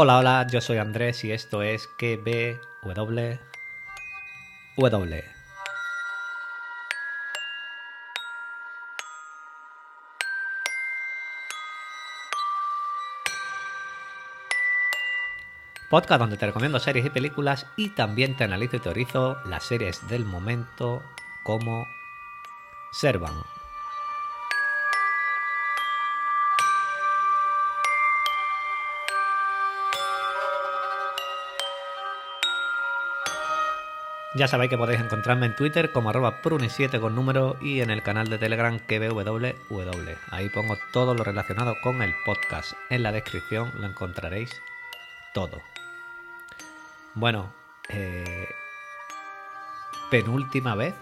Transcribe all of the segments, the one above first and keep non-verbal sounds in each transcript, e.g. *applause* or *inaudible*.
Hola, hola, yo soy Andrés y esto es KBW. W. Podcast donde te recomiendo series y películas y también te analizo y teorizo las series del momento como Servan. Ya sabéis que podéis encontrarme en Twitter como arroba pruni7 con número y en el canal de Telegram KBWW. Ahí pongo todo lo relacionado con el podcast. En la descripción lo encontraréis todo. Bueno, eh, penúltima vez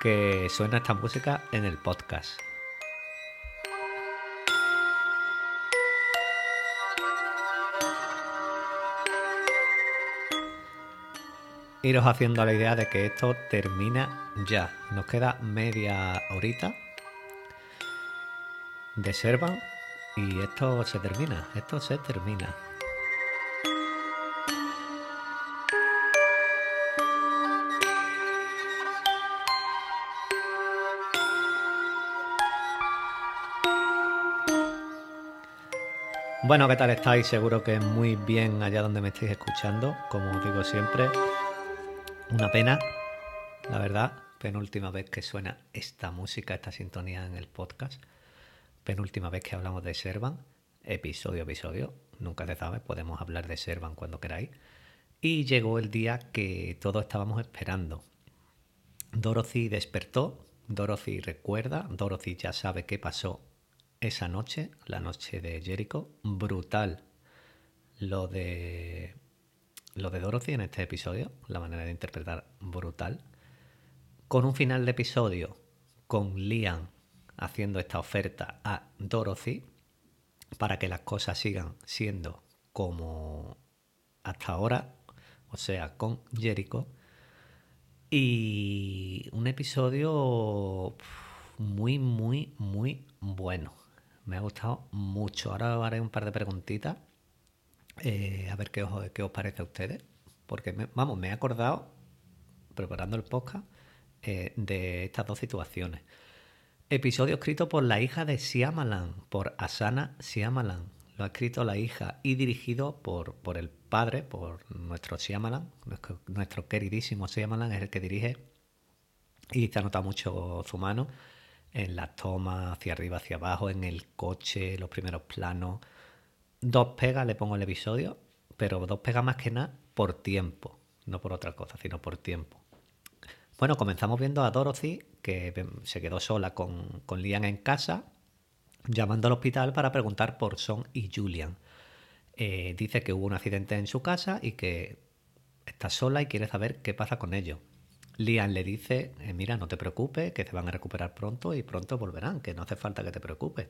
que suena esta música en el podcast. Iros haciendo la idea de que esto termina ya. Nos queda media horita de Servan y esto se termina. Esto se termina. Bueno, ¿qué tal estáis? Seguro que muy bien allá donde me estáis escuchando. Como os digo siempre, una pena, la verdad. Penúltima vez que suena esta música, esta sintonía en el podcast. Penúltima vez que hablamos de Servan. Episodio, episodio. Nunca se sabe, podemos hablar de Servan cuando queráis. Y llegó el día que todos estábamos esperando. Dorothy despertó, Dorothy recuerda, Dorothy ya sabe qué pasó esa noche, la noche de Jericho, brutal lo de lo de Dorothy en este episodio, la manera de interpretar brutal, con un final de episodio con Liam haciendo esta oferta a Dorothy para que las cosas sigan siendo como hasta ahora, o sea, con Jericho. Y un episodio muy, muy, muy bueno. Me ha gustado mucho. Ahora haré un par de preguntitas. Eh, a ver qué os, qué os, parece a ustedes. Porque, vamos, me he acordado, preparando el podcast, eh, de estas dos situaciones. Episodio escrito por la hija de Siamalan, por Asana Siamalan. Lo ha escrito la hija y dirigido por, por el padre, por nuestro Siamalan. Nuestro, queridísimo Siamalan es el que dirige y se ha mucho su mano en las tomas, hacia arriba, hacia abajo, en el coche, los primeros planos. Dos pegas le pongo el episodio, pero dos pegas más que nada por tiempo, no por otra cosa, sino por tiempo. Bueno, comenzamos viendo a Dorothy, que se quedó sola con, con en casa, llamando al hospital para preguntar por Son y Julian. Eh, dice que hubo un accidente en su casa y que está sola y quiere saber qué pasa con ellos. Liam le dice, eh, mira, no te preocupes, que se van a recuperar pronto y pronto volverán, que no hace falta que te preocupes.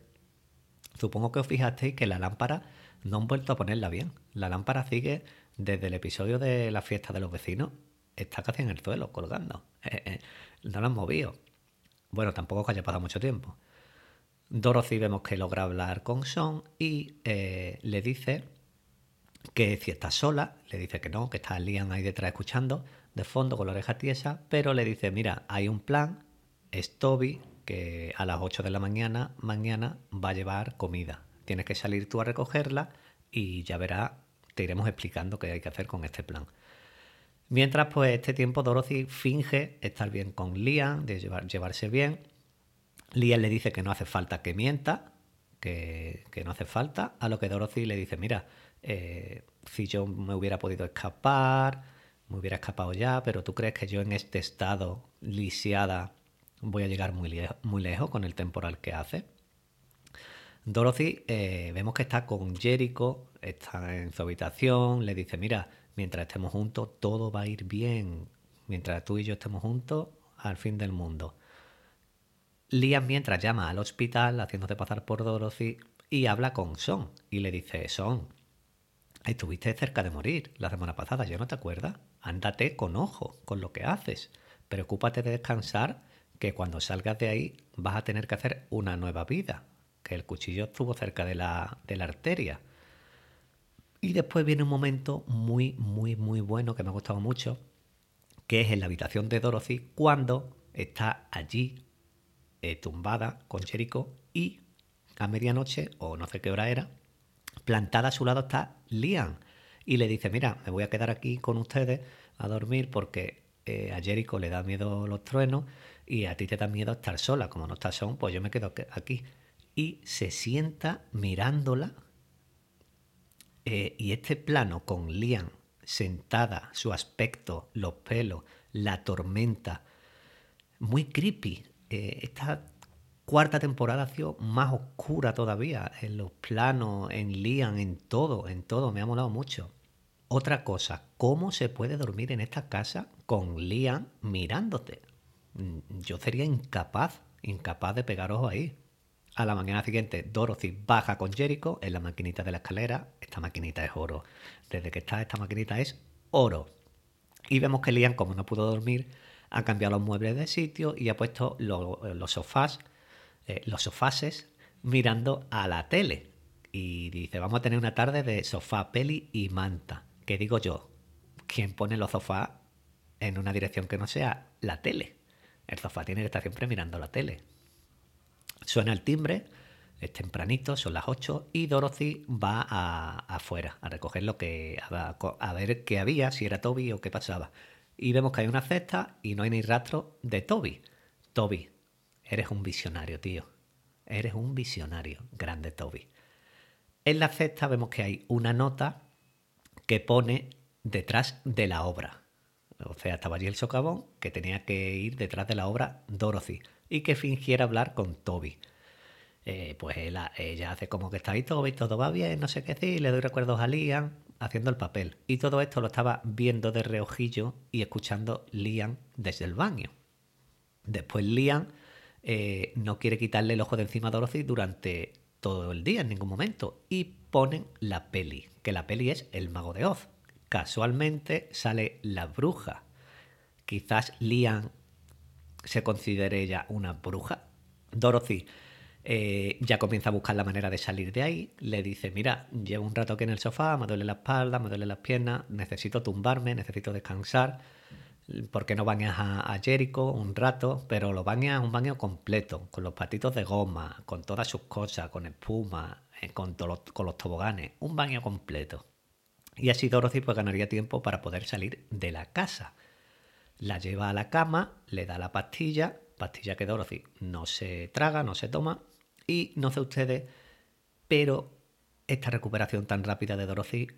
Supongo que os fijasteis que la lámpara no han vuelto a ponerla bien. La lámpara sigue desde el episodio de la fiesta de los vecinos, está casi en el suelo, colgando. Eh, eh, no la han movido. Bueno, tampoco que haya pasado mucho tiempo. Dorothy vemos que logra hablar con Sean y le dice que si está sola, le dice que no, que está Liam ahí detrás escuchando, de fondo con la oreja tiesa, pero le dice, mira, hay un plan, es Toby, que a las 8 de la mañana, mañana va a llevar comida. Tienes que salir tú a recogerla y ya verás, te iremos explicando qué hay que hacer con este plan. Mientras, pues, este tiempo Dorothy finge estar bien con Liam, de llevarse bien. Liam le dice que no hace falta que mienta, que, que, no hace falta, a lo que Dorothy le dice, mira, eh, si yo me hubiera podido escapar, me hubiera escapado ya, pero tú crees que yo en este estado lisiada voy a llegar muy, muy lejos con el temporal que hace. Dorothy eh, vemos que está con Jericho, está en su habitación, le dice, mira, mientras estemos juntos todo va a ir bien, mientras tú y yo estemos juntos, al fin del mundo. Liam mientras llama al hospital haciéndote pasar por Dorothy y habla con Son y le dice, Son, estuviste cerca de morir la semana pasada, ¿ya no te acuerdas? ándate con ojo con lo que haces. Preocúpate de descansar, que cuando salgas de ahí vas a tener que hacer una nueva vida, que el cuchillo estuvo cerca de la, de la arteria. Y después viene un momento muy, muy, muy bueno que me ha gustado mucho, que es en la habitación de Dorothy cuando está allí eh, tumbada con Jericho y a medianoche, o no sé qué hora era, plantada a su lado está Liam. Y le dice, mira, me voy a quedar aquí con ustedes a dormir porque eh, a Jericho le da miedo los truenos y a ti te da miedo estar sola. Como no estás sola, pues yo me quedo aquí. Y se sienta mirándola. Eh, y este plano con Liam sentada, su aspecto, los pelos, la tormenta, muy creepy. Eh, esta cuarta temporada ha sido más oscura todavía, en los planos, en Liam, en todo, en todo, me ha molado mucho. Otra cosa, ¿cómo se puede dormir en esta casa con Liam mirándote? Mm, yo sería incapaz, incapaz de pegar ojo ahí. A la mañana siguiente, Dorothy baja con Jericho en la maquinita de la escalera. Esta maquinita es oro. Desde que está esta maquinita es oro. Y vemos que Liam, como no pudo dormir, ha cambiado los muebles de sitio y ha puesto los sofás, eh, los sofases mirando a la tele. Y dice, vamos a tener una tarde de sofá, peli y manta. ¿Qué digo yo? ¿Quién pone los sofás en una dirección que no sea la tele? El sofá tiene que estar siempre mirando la tele. Suena el timbre, es tempranito, son las 8 y Dorothy va afuera a recoger lo que. A, ver qué había, si era Toby o qué pasaba y vemos que hay una cesta y no hay ni rastro de Toby. Toby, eres un visionario, tío. Eres un visionario, grande Toby. En la cesta vemos que hay una nota que pone detrás de la obra. O sea, estaba allí el socavón que tenía que ir detrás de la obra Dorothy y que fingiera hablar con Toby. Eh, pues ella, hace como que está ahí Toby, todo va bien, no sé qué decir, le doy recuerdos a Liam, haciendo el papel. Y todo esto lo estaba viendo de reojillo y escuchando Liam desde el baño. Después Liam eh, no quiere quitarle el ojo de encima a Dorothy durante todo el día, en ningún momento. Y ponen la peli, que la peli es El Mago de Oz. Casualmente sale la bruja. Quizás Liam se considere ya una bruja. Dorothy eh, ya comienza a buscar la manera de salir de ahí. Le dice, mira, llevo un rato aquí en el sofá, me duele la espalda, me duele las piernas, necesito tumbarme, necesito descansar. ¿Por qué no bañas a, Jericho un rato? Pero lo bañas un baño completo, con los patitos de goma, con todas sus cosas, con espuma, eh, con, con los toboganes. Un baño completo. Y así Dorothy pues ganaría tiempo para poder salir de la casa. La lleva a la cama, le da la pastilla, pastilla que Dorothy no se traga, no se toma, y no sé ustedes, pero esta recuperación tan rápida de Dorothy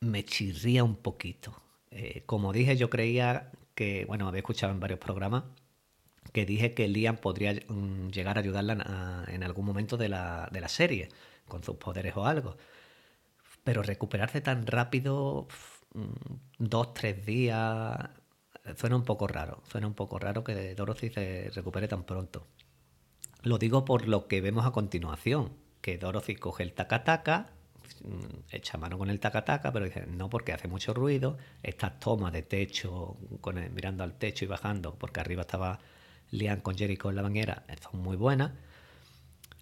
me chirría un poquito. Eh, como dije, yo creía que, bueno, había escuchado en varios programas que dije que Liam podría mm, llegar a ayudarla en algún momento de la, de la serie, con sus poderes o algo. Pero recuperarse tan rápido, mm, dos, tres días, suena un poco raro. Suena un poco raro que Dorothy se recupere tan pronto. Lo digo por lo que vemos a continuación, que Dorothy coge el tacataca, echa mano con el tacataca, pero dice, no porque hace mucho ruido, estas tomas de techo, mirando al techo y bajando, porque arriba estaba Liam con Jericho en la bañera, son muy buenas.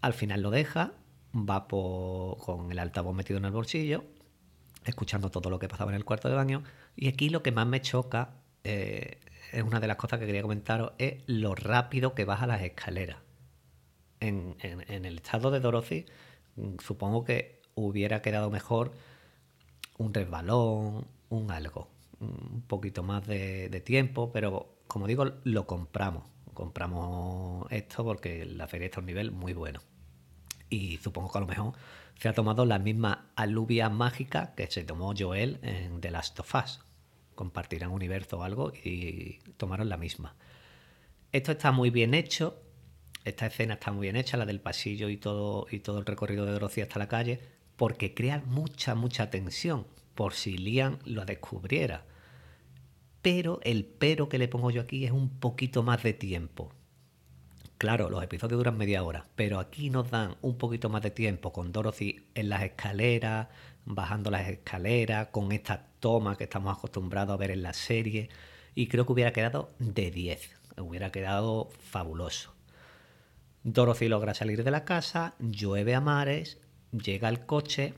Al final lo deja, va con el altavoz metido en el bolsillo, escuchando todo lo que pasaba en el cuarto de baño, y aquí lo que más me choca, eh, es una de las cosas que quería comentaros, es lo rápido que baja las escaleras en, el estado de Dorothy, mm, supongo que hubiera quedado mejor un resbalón, un algo, un poquito más de, tiempo, pero como digo, lo compramos. Compramos esto porque la feria está a un nivel muy bueno. Y supongo que a lo mejor se ha tomado la misma aluvia mágica que se tomó Joel en The Last of Us. Compartirán universo o algo y tomaron la misma. Esto está muy bien hecho, esta escena está muy bien hecha, la del pasillo y todo, y todo el recorrido de Dorothy hasta la calle, porque crea mucha, mucha tensión, por si Liam lo descubriera. Pero el pero que le pongo yo aquí es un poquito más de tiempo. Claro, los episodios duran media hora, pero aquí nos dan un poquito más de tiempo con Dorothy en las escaleras, bajando las escaleras, con esta toma que estamos acostumbrados a ver en la serie, y creo que hubiera quedado de 10, hubiera quedado fabuloso. Dorothy logra salir de la casa, llueve a mares, llega al coche,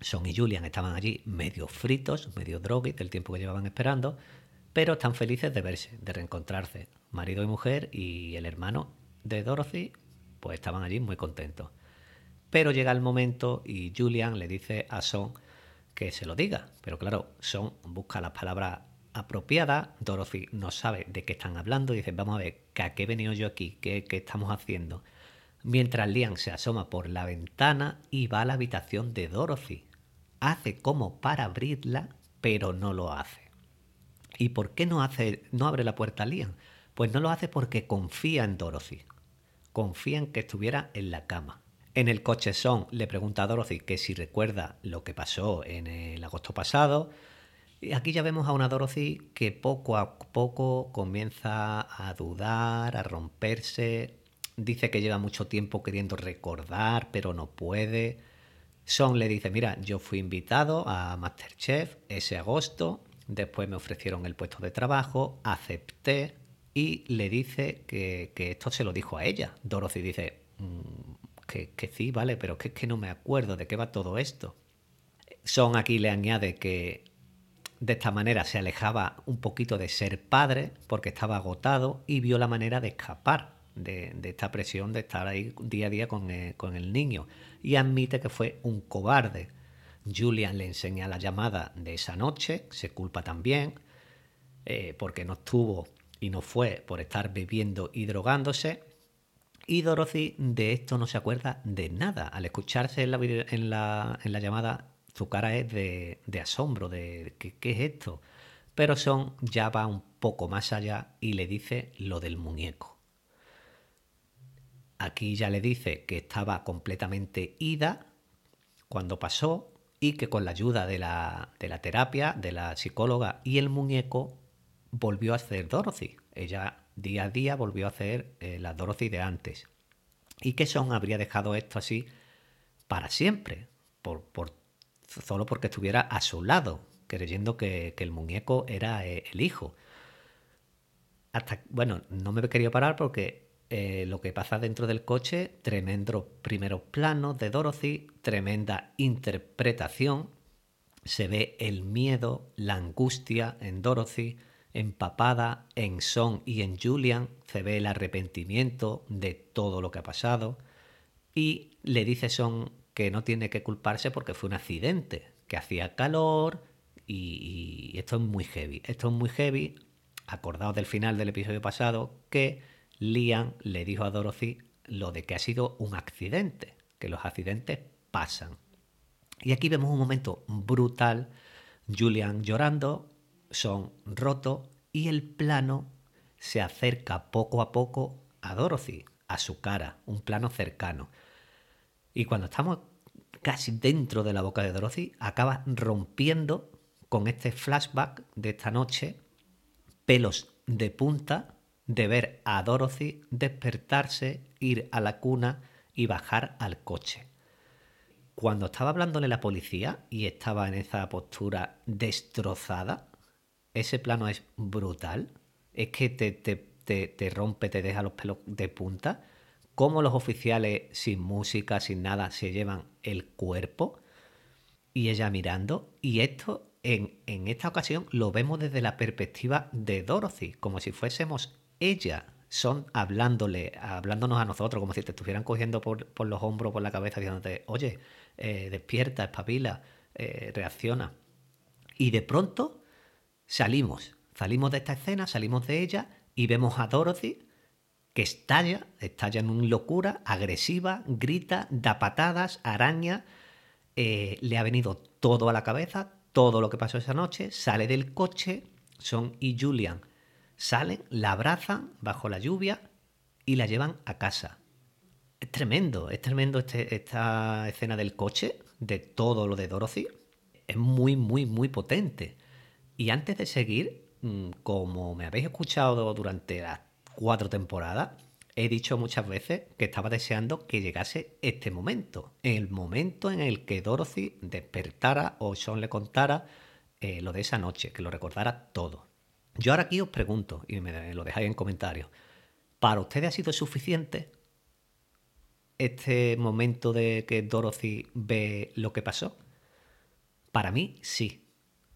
Son y Julian estaban allí medio fritos, medio drogues del tiempo que llevaban esperando, pero están felices de verse, de reencontrarse. Marido y mujer y el hermano de Dorothy, pues estaban allí muy contentos. Pero llega el momento y Julian le dice a Son que se lo diga. Pero claro, Son busca las palabras apropiadas. Dorothy no sabe de qué están hablando dice, vamos a ver, ¿a qué he venido yo aquí? ¿Qué, ¿Qué estamos haciendo? Mientras Liam se asoma por la ventana y va a la habitación de Dorothy. Hace como para abrirla, pero no lo hace. ¿Y por qué no, abre la puerta Liam? Pues no lo hace porque confía en Dorothy. Confía en que estuviera en la cama. En el coche Son le pregunta a Dorothy que si recuerda lo que pasó en el agosto pasado. Y aquí ya vemos a una Dorothy que poco a poco comienza a dudar, a romperse. Dice que lleva mucho tiempo queriendo recordar, pero no puede. Son le dice, mira, yo fui invitado a Masterchef ese agosto, después me ofrecieron el puesto de trabajo, acepté y le dice que, esto se lo dijo a ella. Dorothy dice, mm, que, sí, vale, pero que que no me acuerdo de qué va todo esto. Son aquí le añade que de esta manera se alejaba un poquito de ser padre porque estaba agotado y vio la manera de escapar de, esta presión de estar ahí día a día con el, con el, niño y admite que fue un cobarde. Julian le enseña la llamada de esa noche, se culpa también eh, porque no estuvo y no fue por estar bebiendo y drogándose y Dorothy de esto no se acuerda de nada. Al escucharse en la, en la, en la llamada, su cara es de, de asombro, de ¿qué, ¿qué, es esto? Pero Son ya va un poco más allá y le dice lo del muñeco. Aquí ya le dice que estaba completamente ida cuando pasó y que con la ayuda de la, de la terapia, de la psicóloga y el muñeco, volvió a ser Dorothy. Ella día a día volvió a hacer eh, la Dorothy de antes. Y que Son habría dejado esto así para siempre, por, por, solo porque estuviera a su lado, creyendo que, el muñeco era eh, el hijo. Hasta, bueno, no me quería parar porque eh, lo que pasa dentro del coche, tremendos primeros planos de Dorothy, tremenda interpretación, se ve el miedo, la angustia en Dorothy, empapada en Son y en Julian, se ve el arrepentimiento de todo lo que ha pasado. Y le dice Son que no tiene que culparse porque fue un accidente, que hacía calor y, esto es muy heavy. Esto es muy heavy, acordados del final del episodio pasado, que Liam le dijo a Dorothy lo de que ha sido un accidente, que los accidentes pasan. Y aquí vemos un momento brutal, Julian llorando, son rotos y el plano se acerca poco a poco a Dorothy, a su cara, un plano cercano. Y cuando estamos casi dentro de la boca de Dorothy, acaba rompiendo con este flashback de esta noche, pelos de punta, de ver a Dorothy despertarse, ir a la cuna y bajar al coche. Cuando estaba hablándole la policía y estaba en esa postura destrozada, ese plano es brutal. Es que te, te, rompe, te deja los pelos de punta. Cómo los oficiales, sin música, sin nada, se llevan el cuerpo. Y ella mirando. Y esto, en, en esta ocasión, lo vemos desde la perspectiva de Dorothy, como si fuésemos ella son hablándole, hablándonos a nosotros, como si te estuvieran cogiendo por, los hombros, por la cabeza, diciéndote, oye, eh, despierta, espabila, eh, reacciona. Y de pronto Salimos, salimos de esta escena, salimos de ella y vemos a Dorothy que estalla, estalla en una locura, agresiva, grita, da patadas, araña, eh, le ha venido todo a la cabeza, todo lo que pasó esa noche, sale del coche, Son y Julian salen, la abrazan bajo la lluvia y la llevan a casa. Es tremendo, es tremendo este, esta escena del coche, de todo lo de Dorothy. Es muy, muy, muy potente. Y antes de seguir, mm, como me habéis escuchado durante las cuatro temporadas, he dicho muchas veces que estaba deseando que llegase este momento, el momento en el que Dorothy despertara o Sean le contara eh, lo de esa noche, que lo recordara todo. Yo ahora aquí os pregunto, y me lo dejáis en comentarios, ¿para ustedes ha sido suficiente este momento de que Dorothy ve lo que pasó? Para mí, sí.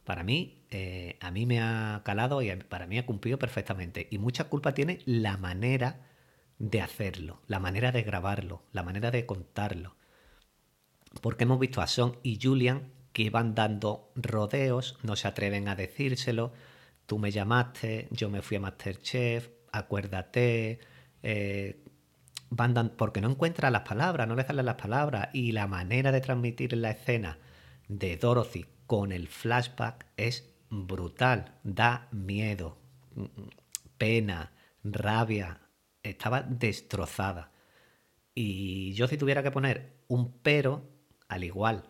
Para mí, eh, a mí me ha calado y para mí ha cumplido perfectamente. Y mucha culpa tiene la manera de hacerlo, la manera de grabarlo, la manera de contarlo. Porque hemos visto a Son y Julian que van dando rodeos, no se atreven a decírselo. Tú me llamaste, yo me fui a Masterchef, acuérdate. Eh, porque no encuentra las palabras, no le salen las palabras. Y la manera de transmitir la escena de Dorothy con el flashback es brutal. Da miedo, pena, rabia. Estaba destrozada. Y yo si tuviera que poner un pero, al igual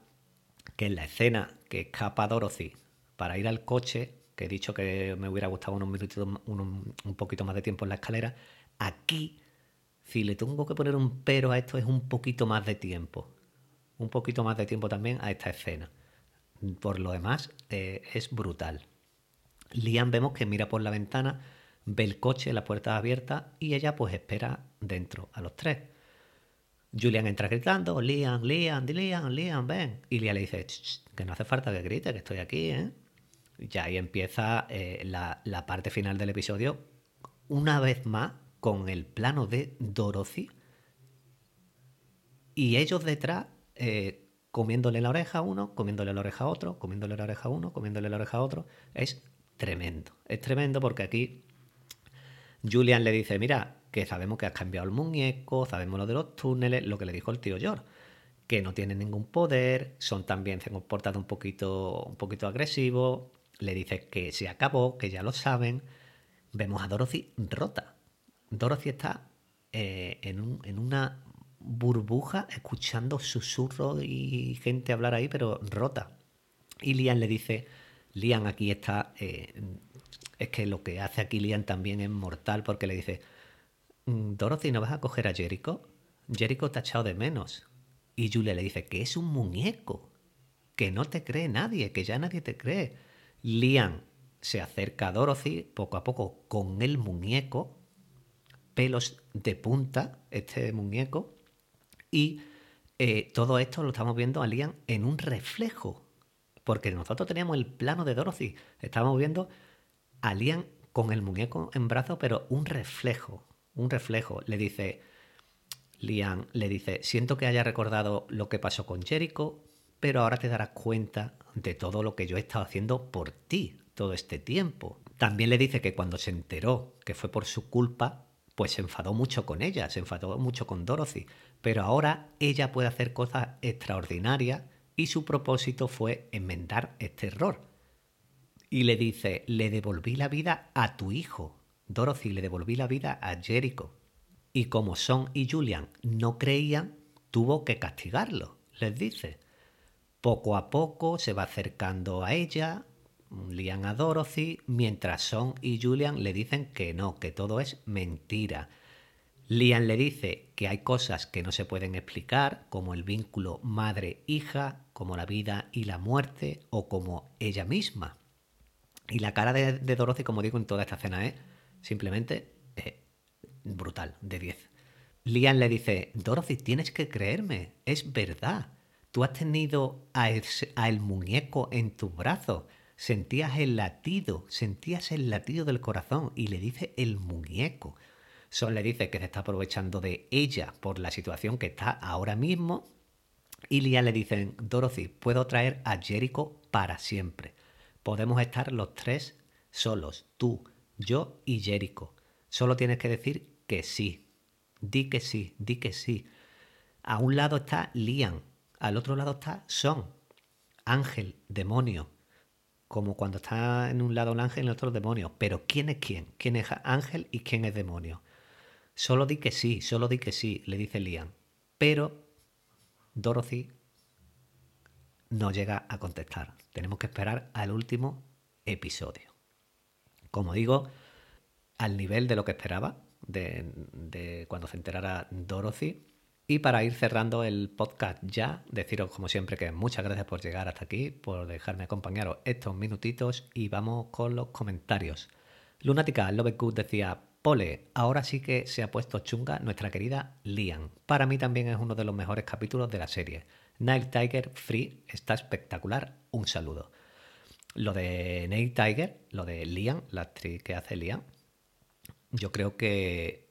que en la escena que escapa Dorothy para ir al coche, que he dicho que me hubiera gustado unos minutitos, un, poquito más de tiempo en la escalera, aquí, si le tengo que poner un pero a esto, es un poquito más de tiempo. Un poquito más de tiempo también a esta escena. Por lo demás, eh, es brutal. Liam vemos que mira por la ventana, ve el coche, la puerta abierta y ella pues espera dentro a los tres. Julian entra gritando, Liam, Liam, Liam, Liam, ven. Y Liam le dice, que no hace falta que grite, que estoy aquí, ¿eh? Ya ahí empieza eh, la, parte final del episodio, una vez más con el plano de Dorothy y ellos detrás eh, comiéndole la oreja a uno, comiéndole la oreja a otro, comiéndole la oreja a uno, comiéndole la oreja a otro. Es tremendo. Es tremendo porque aquí Julian le dice, mira, que sabemos que has cambiado el muñeco, sabemos lo de los túneles, lo que le dijo el tío George, que no tienen ningún poder, son también, se han comportado un poquito, un poquito agresivos, le dice que se acabó, que ya lo saben. Vemos a Dorothy rota. Dorothy está eh, en, en una burbuja escuchando susurros y gente hablar ahí, pero rota. Y Lian le dice, Lian aquí está, eh, es que lo que hace aquí Lian también es mortal porque le dice, mm, Dorothy, ¿no vas a coger a Jericho? Jericho te ha echado de menos. Y Julia le dice, que es un muñeco, que no te cree nadie, que ya nadie te cree. Lian se acerca a Dorothy poco a poco con el muñeco, pelos de punta, este muñeco, y eh, todo esto lo estamos viendo a Liam en un reflejo, porque nosotros teníamos el plano de Dorothy, estábamos viendo a Liam con el muñeco en brazos, pero un reflejo, un reflejo. Le dice, Liam le dice, siento que haya recordado lo que pasó con Jericho, pero ahora te darás cuenta de todo lo que yo he estado haciendo por ti todo este tiempo. También le dice que cuando se enteró que fue por su culpa, pues se enfadó mucho con ella, se enfadó mucho con Dorothy, pero ahora ella puede hacer cosas extraordinarias y su propósito fue enmendar este error. Y le dice, le devolví la vida a tu hijo. Dorothy, le devolví la vida a Jericho. Y como Son y Julian no creían, tuvo que castigarlo, les dice. Poco a poco se va acercando a ella, Lian a Dorothy, mientras Son y Julian le dicen que no, que todo es mentira. Lian le dice que hay cosas que no se pueden explicar, como el vínculo madre-hija, como la vida y la muerte, o como ella misma. Y la cara de, Dorothy, como digo en toda esta escena, es simplemente eh, brutal, de 10. Lian le dice, Dorothy, tienes que creerme, es verdad. Tú has tenido a el muñeco en tus brazos sentías el latido, sentías el latido del corazón y le dice el muñeco. Son le dice que se está aprovechando de ella por la situación que está ahora mismo. Y Lian le dicen, Dorothy, puedo traer a Jericho para siempre. Podemos estar los tres solos, tú, yo y Jericho. Solo tienes que decir que sí. Di que sí, di que sí. A un lado está Lian, al otro lado está Son, ángel, demonio, como cuando está en un lado un ángel y en el otro demonio. Pero ¿quién es quién? ¿Quién es ángel y quién es demonio? Solo di que sí, solo di que sí, le dice Liam. Pero Dorothy no llega a contestar. Tenemos que esperar al último episodio. Como digo, al nivel de lo que esperaba, de, de cuando se enterara Dorothy, y para ir cerrando el podcast ya, deciros como siempre que muchas gracias por llegar hasta aquí, por dejarme acompañaros estos minutitos y vamos con los comentarios. Lunática Love Good decía, Pole, ahora sí que se ha puesto chunga nuestra querida Lian. Para mí también es uno de los mejores capítulos de la serie. Night Tiger Free está espectacular. Un saludo. Lo de Night Tiger, lo de Liam, la actriz que hace Liam, yo creo que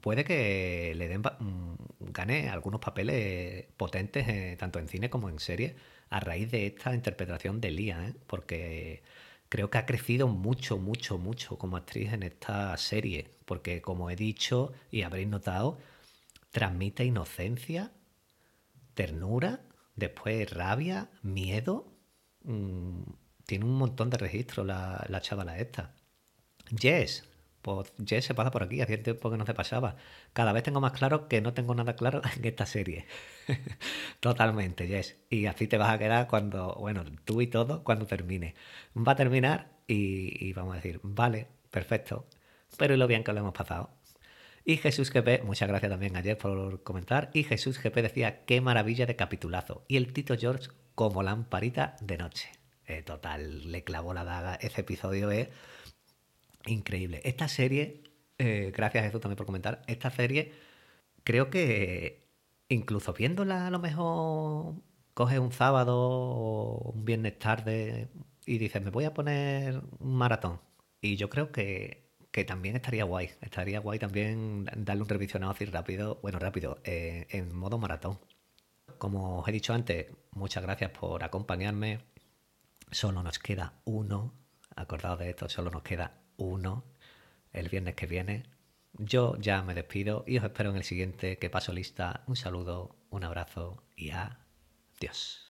puede que le den mm, gane algunos papeles potentes eh, tanto en cine como en serie a raíz de esta interpretación de Liam, ¿eh? porque creo que ha crecido mucho, mucho, mucho como actriz en esta serie, porque como he dicho y habréis notado, transmite inocencia, ternura, después rabia, miedo. Mm, tiene un montón de registros la, la chavala esta. Jess, pues Jess se pasa por aquí, hacía tiempo que no se pasaba. Cada vez tengo más claro que no tengo nada claro *laughs* en esta serie. *laughs* Totalmente, Jess. Y así te vas a quedar cuando, bueno, tú y todo, cuando termine. Va a terminar y, vamos a decir, vale, perfecto. Pero y lo bien que lo hemos pasado. Y Jesús GP, muchas gracias también ayer por comentar. Y Jesús GP decía, qué maravilla de capitulazo. Y el Tito George como lamparita de noche. Eh, total, le clavó la daga. Ese episodio es increíble. Esta serie, eh, gracias Jesús también por comentar, esta serie creo que incluso viéndola a lo mejor coges un sábado o un viernes tarde y dices, me voy a poner un maratón. Y yo creo que, que también estaría guay. Estaría guay también darle un revisionado así rápido, bueno, rápido, eh, en modo maratón. Como os he dicho antes, muchas gracias por acompañarme. Solo nos queda uno. Acordaos de esto, solo nos queda uno el viernes que viene. Yo ya me despido y os espero en el siguiente que paso lista. Un saludo, un abrazo y adiós.